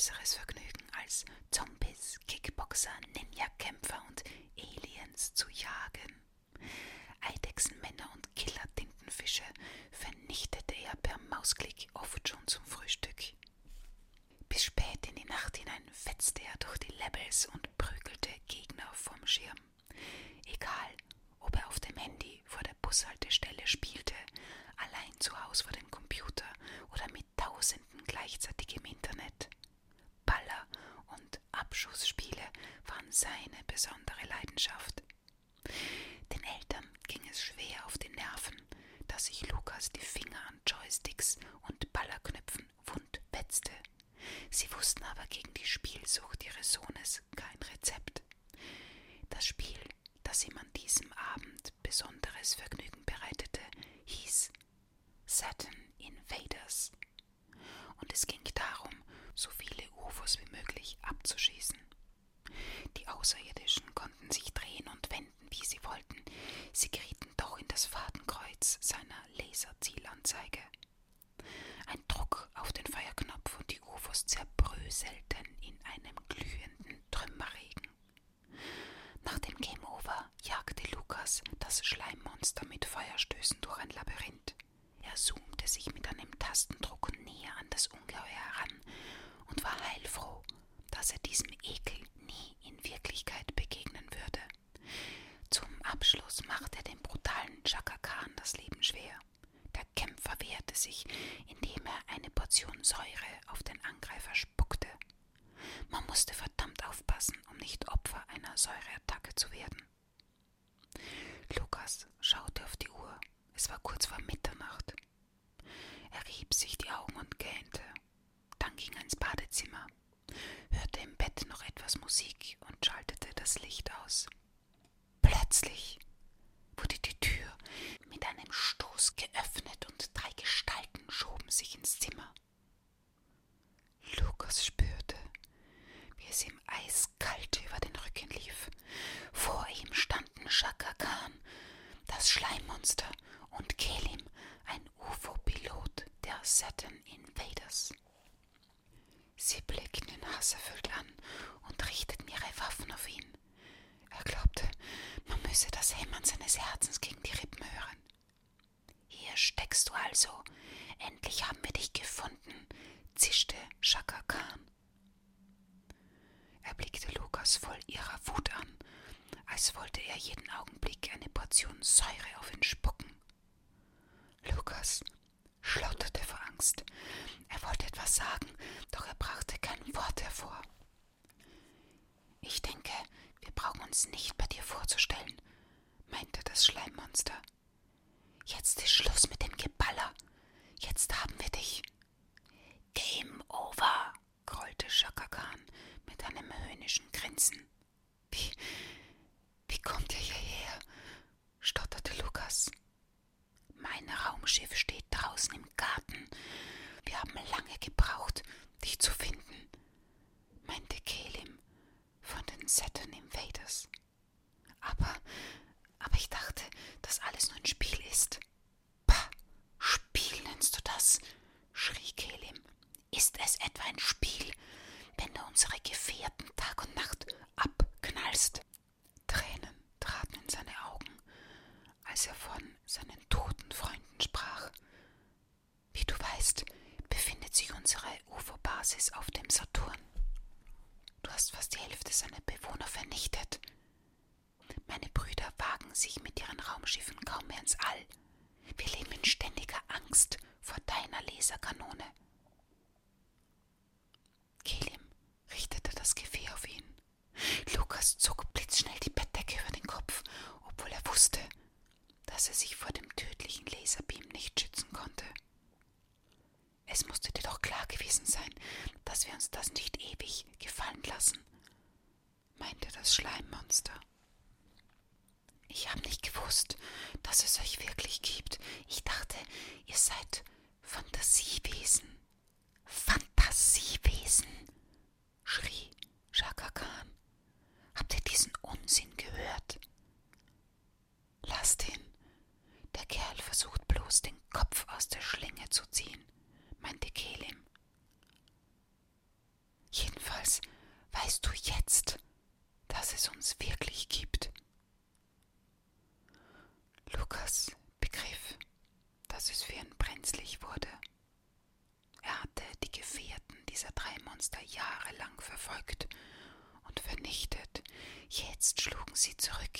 Größeres Vergnügen als Zombies, Kickboxer, Ninja-Kämpfer und Aliens zu jagen. Eidechsenmänner und Killer-Tintenfische vernichtete er per Mausklick oft schon zum Frühstück. Bis spät in die Nacht hinein fetzte er durch die Levels und prügelte Gegner vom Schirm. Egal, ob er auf dem Handy vor der Bushaltestelle spielte, allein zu Hause vor dem Computer oder mit Tausenden gleichzeitig im Internet. Baller und Abschussspiele waren seine besondere Leidenschaft. Den Eltern ging es schwer auf die Nerven, dass sich Lukas die Finger an Joysticks und Ballerknöpfen wund wetzte. Sie wussten aber gegen die Spielsucht ihres Sohnes kein Rezept. Das Spiel, das ihm an diesem Abend besonderes Vergnügen bereitete, hieß Saturn Invaders. Und es ging darum, so viele UFOs wie möglich abzuschießen. Die Außerirdischen konnten sich drehen und wenden, wie sie wollten. Sie gerieten doch in das Fadenkreuz seiner Laserzielanzeige. Ein Druck auf den Feuerknopf und die UFOs zerbröselten in einem glühenden Trümmerregen. Nach dem Game Over jagte Lukas das Schleimmonster mit Feuerstößen durch ein Labyrinth. Er zoomte sich mit einem Tastendruck näher an das Ungeheuer heran und war heilfroh, dass er diesem Ekel nie in Wirklichkeit begegnen würde. Zum Abschluss machte er dem brutalen Chaka Khan das Leben schwer. Der Kämpfer wehrte sich, indem er eine Portion Säure auf den Angreifer spuckte. Man musste verdammt aufpassen, um nicht Opfer einer Säureattacke zu werden. Lukas schaute auf die Uhr. Es war kurz vor Mitternacht. Er rieb sich die Augen und gähnte. Dann ging er ins Badezimmer, hörte im Bett noch etwas Musik und schaltete das Licht aus. Plötzlich wurde die Tür mit einem Stoß geöffnet und drei Gestalten schoben sich ins Zimmer. Lukas spürte, wie es ihm eiskalt über den Rücken lief. Vor ihm standen Shaka Khan, das Schleimmonster, und Kelim, ein UFO-Pilot der Saturn Invaders. Sie blickten ihn hasserfüllt an und richteten ihre Waffen auf ihn. Er glaubte, man müsse das Hämmern seines Herzens gegen die Rippen hören. Hier steckst du also. Endlich haben wir dich gefunden, zischte Shaka Khan. Er blickte Lukas voll ihrer Wut an, als wollte er jeden Augenblick eine Portion Säure auf ihn spucken. Lukas schlotterte vor Angst. Er wollte etwas sagen, doch er brachte kein Wort hervor. Ich denke, wir brauchen uns nicht bei dir vorzustellen, meinte das Schleimmonster. Jetzt ist Schluss mit dem Geballer. Jetzt haben wir dich. Game over, grollte Shaka Khan mit einem höhnischen Grinsen. Wie, wie kommt ihr hierher? stotterte Lukas. Mein Raumschiff steht draußen im Garten. Wir haben lange gebraucht, dich zu finden, meinte Kelim von den Saturn Invaders. Aber, aber ich dachte, dass alles nur ein Spiel ist. Pah, Spiel nennst du das? schrie Kelim. Ist es etwa ein Spiel, wenn du unsere Gefährten Tag und Nacht abknallst? als er von seinen toten Freunden sprach. Wie du weißt, befindet sich unsere UFO-Basis auf dem Saturn. Du hast fast die Hälfte seiner Bewohner vernichtet. Meine Brüder wagen sich mit ihren Raumschiffen kaum mehr ins All. Wir leben in ständiger Angst vor deiner Laserkanone. Kelim richtete das Gefäß auf ihn. Lukas zog blitzschnell die Bettdecke über den Kopf, obwohl er wusste, dass er sich vor dem tödlichen Laserbeam nicht schützen konnte. Es musste dir doch klar gewesen sein, dass wir uns das nicht ewig gefallen lassen, meinte das Schleimmonster. Ich habe nicht gewusst, dass es euch wirklich gibt. Ich dachte, ihr seid Fantasiewesen. Fantasiewesen, schrie Shaka Khan. Habt ihr diesen Unsinn gehört? Zu ziehen, meinte Kelim. Jedenfalls weißt du jetzt, dass es uns wirklich gibt. Lukas begriff, dass es für ihn brenzlig wurde. Er hatte die Gefährten dieser drei Monster jahrelang verfolgt und vernichtet. Jetzt schlugen sie zurück.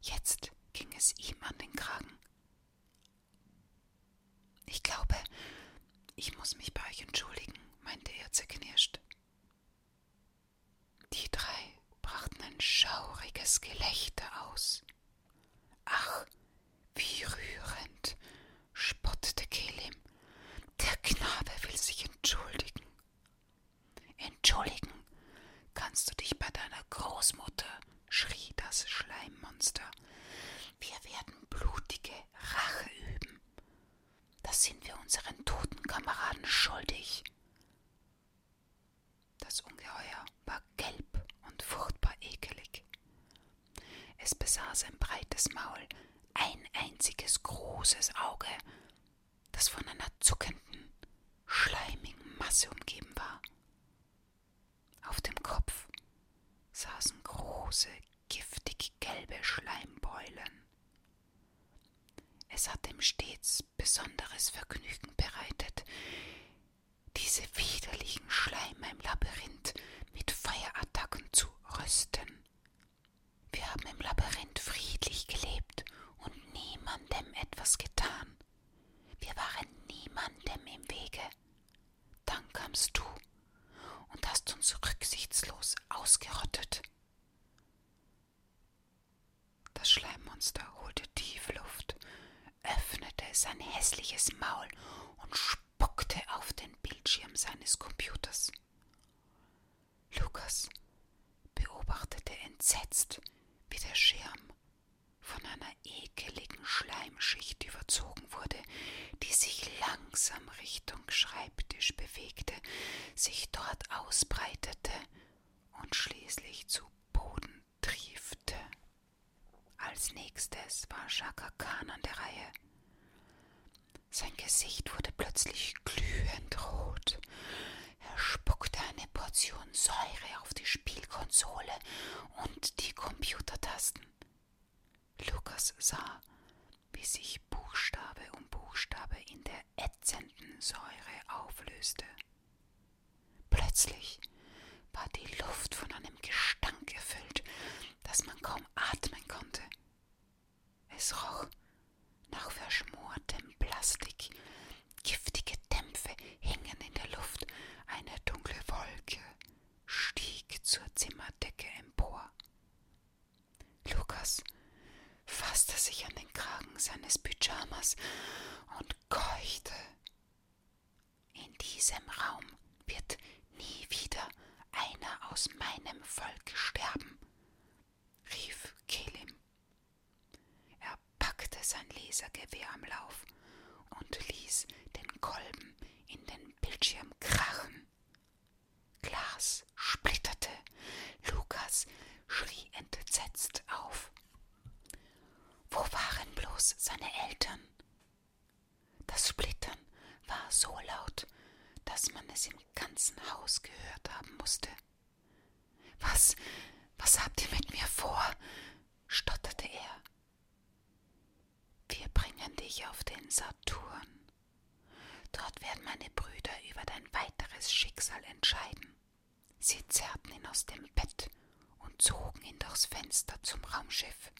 Jetzt ging es ihm an den Kragen. Ich glaube, ich muss mich bei euch entschuldigen, meinte er zerknirscht. Die drei brachten ein schauriges Gelächter aus. Ach, wie rührend, spottete Kelim. Der Knabe will sich entschuldigen. Entschuldigen kannst du dich bei deiner Großmutter, schrie das Schleimmonster. Wir werden blutige Rache üben. Das sind wir unseren toten Kameraden schuldig. Das Ungeheuer war gelb und furchtbar ekelig. Es besaß ein breites Maul, ein einziges großes Auge, das von einer zuckenden, schleimigen Masse umgeben war. Auf dem Kopf saßen große, giftig gelbe Schleimbeulen. Es hat ihm stets besonderes Vergnügen bereitet, diese widerlichen Schleimer im Labyrinth mit Feuerattacken zu rüsten. Wir haben im Labyrinth friedlich gelebt und niemandem etwas getan. Wir waren niemandem im Wege. Dann kamst du und hast uns rücksichtslos ausgerottet. Das Schleimmonster holte tief Luft, öffnete sein hässliches Maul und spuckte auf den Bildschirm seines Computers. Lukas beobachtete entsetzt, wie der Schirm von einer ekeligen Schleimschicht überzogen wurde, die sich langsam Richtung Schreibtisch bewegte, sich dort ausbreitete und schließlich zu Boden triefte. Als nächstes war Shaka Khan an der Reihe. Sein Gesicht wurde plötzlich glühend rot. Er spuckte eine Portion Säure auf die Spielkonsole und die Computertasten. Lukas sah, wie sich Buchstabe um Buchstabe in der ätzenden Säure auflöste. Plötzlich war die Luft von einem Gestank erfüllt, dass man kaum atmen konnte. Es roch nach verschmortem Plastik. Giftige Dämpfe hingen in der Luft. Eine dunkle Wolke stieg zur Zimmerdecke empor. Lukas fasste sich an den Kragen seines Pyjamas und keuchte. In diesem Raum wird nie wieder einer aus meinem Volk sterben, rief Kelim. Er packte sein Lasergewehr am Lauf und ließ den Kolben in den Bildschirm krachen. Glas splitterte. Lukas schrie entsetzt auf. Wo waren bloß seine Eltern? Das Splittern war so laut, dass man es im ganzen Haus gehört haben musste. Was, was habt ihr mit mir vor? stotterte er. Wir bringen dich auf den Saturn. Dort werden meine Brüder über dein weiteres Schicksal entscheiden. Sie zerrten ihn aus dem Bett und zogen ihn durchs Fenster zum Raumschiff.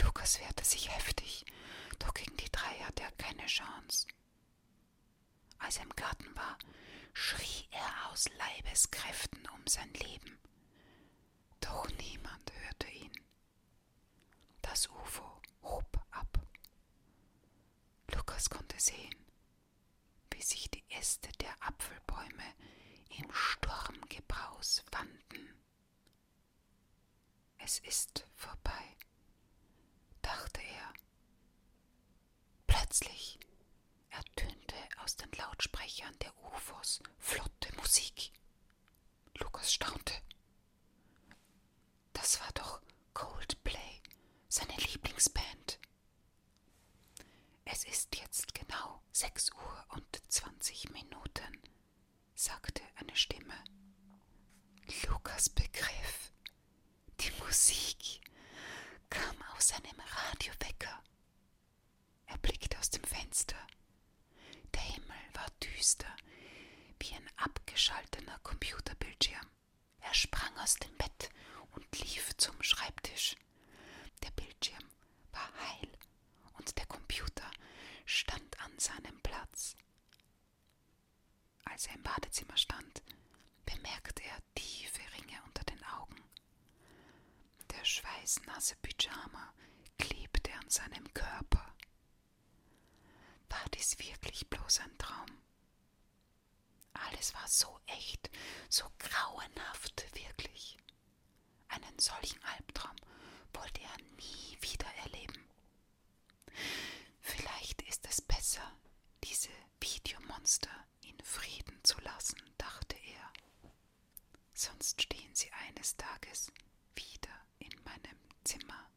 Lukas wehrte sich heftig, doch gegen die drei hatte er keine Chance als er im Garten war, schrie er aus Leibeskräften um sein Leben. Doch niemand hörte ihn. Das UFO hob ab. Lukas konnte sehen, wie sich die Äste der Apfelbäume im Sturmgebraus wanden. Es ist vorbei, dachte er. Plötzlich ertönte aus den Lautsprechern der UFOs flotte Musik. Lukas staunte. Das war doch Coldplay, seine Lieblingsband. Es ist jetzt genau sechs Uhr und zwanzig Minuten, sagte eine Stimme. Lukas begriff. Die Musik kam aus einem Radiowecker. Er blickte aus dem Fenster. War düster, wie ein abgeschalteter Computerbildschirm. Er sprang aus dem Bett und lief zum Schreibtisch. Der Bildschirm war heil und der Computer stand an seinem Platz. Als er im Badezimmer stand, bemerkte er tiefe Ringe unter den Augen. Der schweißnasse Pyjama klebte an seinem Körper war dies wirklich bloß ein Traum? Alles war so echt, so grauenhaft wirklich. Einen solchen Albtraum wollte er nie wieder erleben. Vielleicht ist es besser, diese Videomonster in Frieden zu lassen, dachte er. Sonst stehen sie eines Tages wieder in meinem Zimmer